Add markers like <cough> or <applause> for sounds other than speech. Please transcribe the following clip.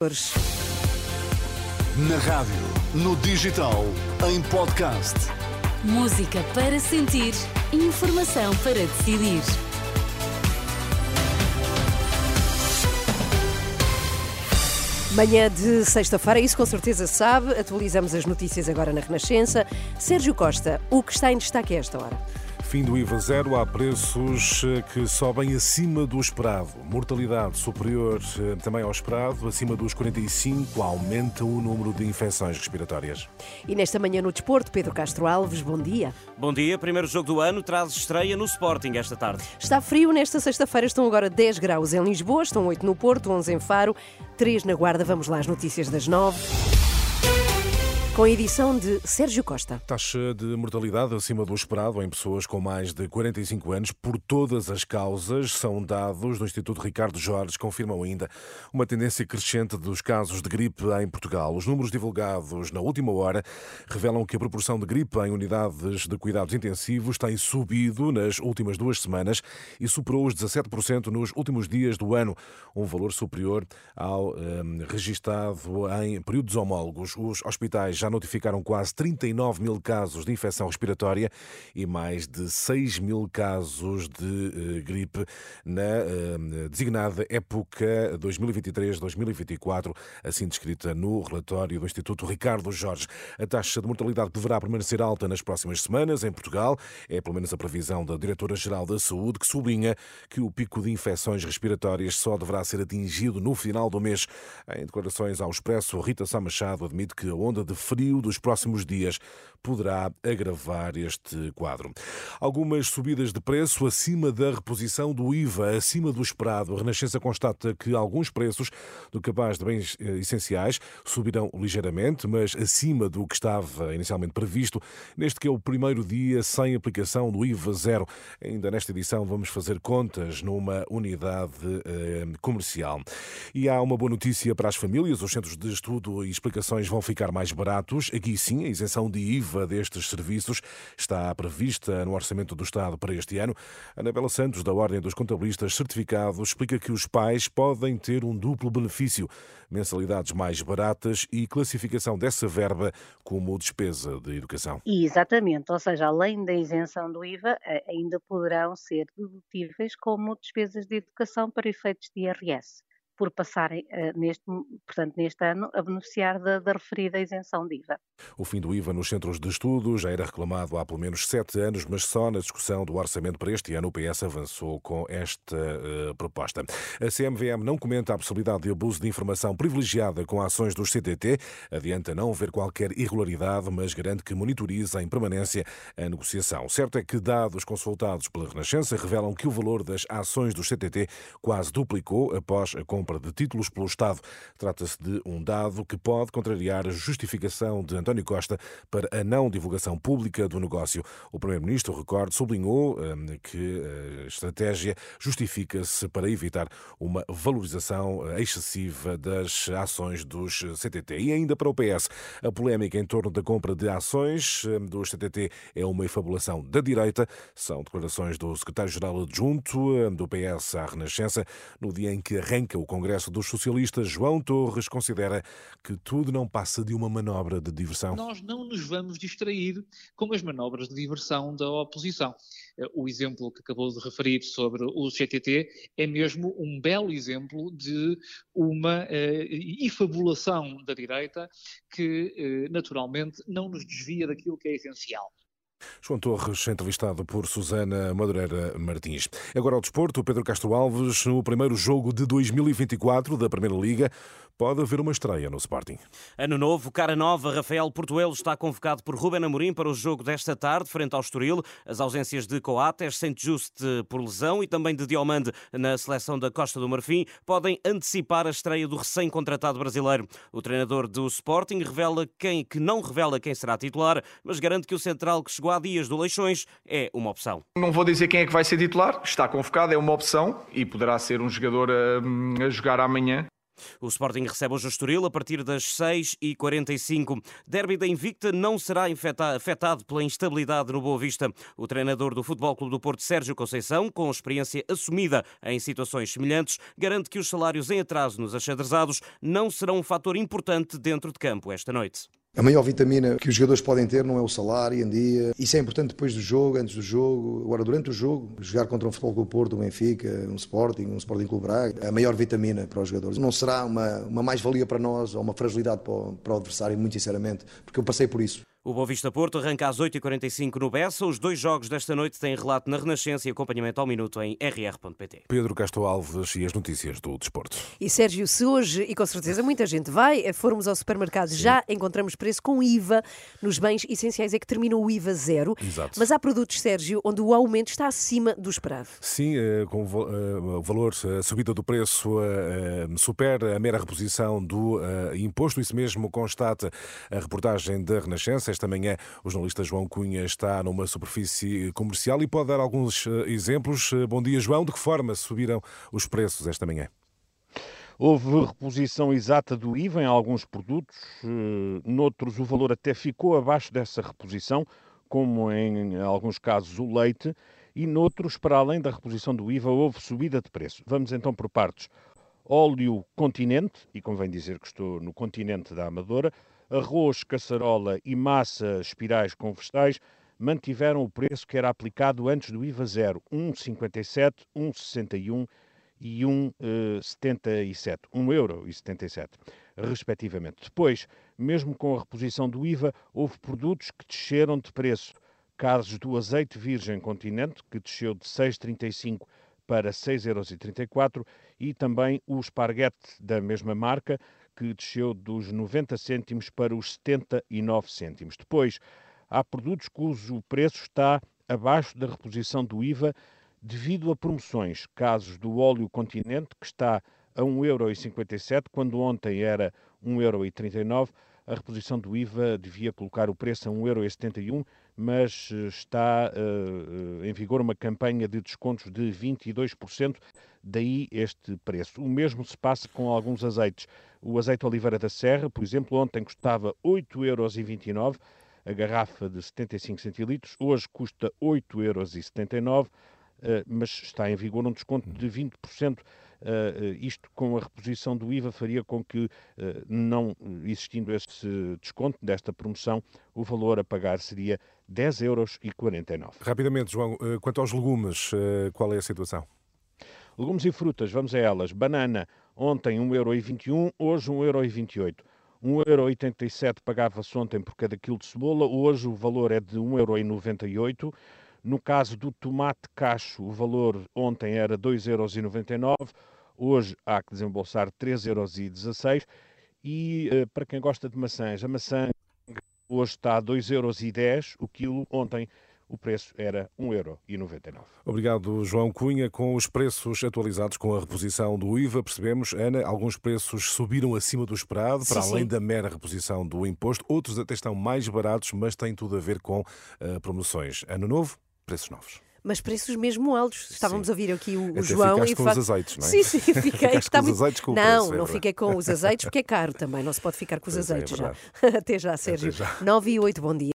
Na rádio, no digital, em podcast. Música para sentir, informação para decidir. Manhã de sexta-feira, isso com certeza sabe. Atualizamos as notícias agora na Renascença. Sérgio Costa, o que está em destaque a esta hora? Fim do IVA zero, há preços eh, que sobem acima do esperado. Mortalidade superior eh, também ao esperado, acima dos 45, aumenta o número de infecções respiratórias. E nesta manhã no desporto, Pedro Castro Alves, bom dia. Bom dia, primeiro jogo do ano traz estreia no Sporting esta tarde. Está frio nesta sexta-feira, estão agora 10 graus em Lisboa, estão 8 no Porto, 11 em Faro, 3 na Guarda. Vamos lá às notícias das 9 com a edição de Sérgio Costa. Taxa de mortalidade acima do esperado em pessoas com mais de 45 anos por todas as causas são dados do Instituto Ricardo Jorge, confirmam ainda uma tendência crescente dos casos de gripe em Portugal. Os números divulgados na última hora revelam que a proporção de gripe em unidades de cuidados intensivos tem subido nas últimas duas semanas e superou os 17% nos últimos dias do ano, um valor superior ao um, registado em períodos homólogos. Os hospitais já notificaram quase 39 mil casos de infecção respiratória e mais de 6 mil casos de uh, gripe na uh, designada época 2023-2024, assim descrita no relatório do Instituto Ricardo Jorge. A taxa de mortalidade deverá permanecer alta nas próximas semanas em Portugal. É pelo menos a previsão da Diretora-Geral da Saúde, que sublinha que o pico de infecções respiratórias só deverá ser atingido no final do mês. Em declarações ao Expresso, Rita Sá Machado admite que a onda de frio dos próximos dias poderá agravar este quadro. Algumas subidas de preço acima da reposição do IVA, acima do esperado. A Renascença constata que alguns preços do capaz de bens eh, essenciais subirão ligeiramente, mas acima do que estava inicialmente previsto, neste que é o primeiro dia sem aplicação do IVA zero. Ainda nesta edição vamos fazer contas numa unidade eh, comercial. E há uma boa notícia para as famílias: os centros de estudo e explicações vão ficar mais baratos. Aqui sim, a isenção de IVA destes serviços está prevista no Orçamento do Estado para este ano. Anabela Santos, da Ordem dos Contabilistas Certificados, explica que os pais podem ter um duplo benefício: mensalidades mais baratas e classificação dessa verba como despesa de educação. Exatamente, ou seja, além da isenção do IVA, ainda poderão ser dedutíveis como despesas de educação para efeitos de IRS por passarem, uh, neste, portanto, neste ano, a beneficiar da, da, referida isenção de IVA. O fim do IVA nos centros de estudo já era reclamado há pelo menos sete anos, mas só na discussão do orçamento para este ano o PS avançou com esta uh, proposta. A CMVM não comenta a possibilidade de abuso de informação privilegiada com ações dos CTT, adianta não haver qualquer irregularidade, mas garante que monitoriza em permanência a negociação. Certo é que dados consultados pela Renascença revelam que o valor das ações dos CTT quase duplicou após a compra compra de títulos pelo Estado. Trata-se de um dado que pode contrariar a justificação de António Costa para a não divulgação pública do negócio. O Primeiro-Ministro, recordo, sublinhou hum, que a estratégia justifica-se para evitar uma valorização excessiva das ações dos CTT. E ainda para o PS, a polémica em torno da compra de ações hum, dos CTT é uma efabulação da direita. São declarações do secretário-geral adjunto hum, do PS à Renascença no dia em que arranca o Congresso dos Socialistas, João Torres, considera que tudo não passa de uma manobra de diversão. Nós não nos vamos distrair com as manobras de diversão da oposição. O exemplo que acabou de referir sobre o CTT é mesmo um belo exemplo de uma uh, efabulação da direita que, uh, naturalmente, não nos desvia daquilo que é essencial. João Torres, entrevistado por Susana Madureira Martins. Agora ao desporto, Pedro Castro Alves, no primeiro jogo de 2024 da Primeira Liga, pode haver uma estreia no Sporting. Ano novo, cara nova, Rafael Portuelo está convocado por Ruben Amorim para o jogo desta tarde, frente ao Estoril. As ausências de Coates, Saint Just por lesão e também de Diomande na seleção da Costa do Marfim podem antecipar a estreia do recém-contratado brasileiro. O treinador do Sporting revela quem que não revela quem será titular, mas garante que o central que chegou há dias do Leixões é uma opção. Não vou dizer quem é que vai ser titular, está convocado, é uma opção e poderá ser um jogador a, a jogar amanhã O Sporting recebe hoje o Estoril a partir das 6h45. Derby da Invicta não será afetado pela instabilidade no Boa Vista. O treinador do Futebol Clube do Porto, Sérgio Conceição, com experiência assumida em situações semelhantes, garante que os salários em atraso nos achadrezados não serão um fator importante dentro de campo esta noite. A maior vitamina que os jogadores podem ter não é o salário em dia. Isso é importante depois do jogo, antes do jogo, agora durante o jogo. Jogar contra um Futebol Clube Porto, um Benfica, um Sporting, um Sporting Clube Braga, a maior vitamina para os jogadores. Não será uma, uma mais-valia para nós ou uma fragilidade para o, para o adversário, muito sinceramente, porque eu passei por isso. O Boa Vista Porto arranca às 8h45 no Bessa. Os dois jogos desta noite têm relato na Renascença e acompanhamento ao minuto em rr.pt. Pedro Castro Alves e as notícias do desporto. E Sérgio, se hoje, e com certeza muita gente vai, eh, formos ao supermercado, Sim. já encontramos preço com IVA nos bens essenciais, é que termina o IVA zero. Exato. Mas há produtos, Sérgio, onde o aumento está acima do esperado. Sim, eh, com o valor, a subida do preço eh, supera a mera reposição do imposto. Isso mesmo constata a reportagem da Renascença esta manhã o jornalista João Cunha está numa superfície comercial e pode dar alguns eh, exemplos. Eh, bom dia, João. De que forma subiram os preços esta manhã? Houve reposição exata do IVA em alguns produtos, eh, noutros o valor até ficou abaixo dessa reposição, como em alguns casos o leite, e noutros, para além da reposição do IVA, houve subida de preço. Vamos então por partes. Óleo Continente, e convém dizer que estou no continente da Amadora, arroz, caçarola e massa espirais com vegetais mantiveram o preço que era aplicado antes do IVA zero, 1,57, 1,61 e 1,77, 1 euro e 77, respectivamente. Depois, mesmo com a reposição do IVA, houve produtos que desceram de preço. Casos do azeite virgem continente, que desceu de 6,35 para 6,34 euros, e também o esparguete da mesma marca, que desceu dos 90 cêntimos para os 79 cêntimos. Depois, há produtos cujo preço está abaixo da reposição do IVA devido a promoções, casos do óleo Continente, que está a 1,57€, quando ontem era 1,39€, a reposição do IVA devia colocar o preço a 1,71€, mas eh, está uh, em vigor uma campanha de descontos de 22%, daí este preço. O mesmo se passa com alguns azeites. O azeite Oliveira da Serra, por exemplo, ontem custava 8,29€, a garrafa de 75 centilitros, hoje custa 8,79€, uh, mas está em vigor um desconto de 20%. Uh, isto com a reposição do IVA faria com que, uh, não existindo esse desconto desta promoção, o valor a pagar seria 10,49 euros. Rapidamente, João, quanto aos legumes, qual é a situação? Legumes e frutas, vamos a elas. Banana, ontem 1,21€, hoje 1,28€. 1,87€ pagava-se ontem por cada quilo de cebola, hoje o valor é de 1,98€. No caso do tomate cacho, o valor ontem era 2,99€, hoje há que desembolsar 3,16€. E uh, para quem gosta de maçãs, a maçã hoje está a 2,10€ o quilo, ontem o preço era 1,99€. Obrigado, João Cunha. Com os preços atualizados com a reposição do IVA, percebemos, Ana, alguns preços subiram acima do esperado, para sim, além sim. da mera reposição do imposto. Outros até estão mais baratos, mas têm tudo a ver com uh, promoções. Ano novo, preços novos mas preços mesmo altos. Estávamos sim. a ouvir aqui o, Até João e com os azeites, não é? Sim, sim, <laughs> fiquei. está muito... azeites com não, preço, não é fiquei com os azeites porque é caro também, não se pode ficar com os pois é, azeites <laughs> é já. Até já, Sérgio. Até já. 9 e 8, bom dia.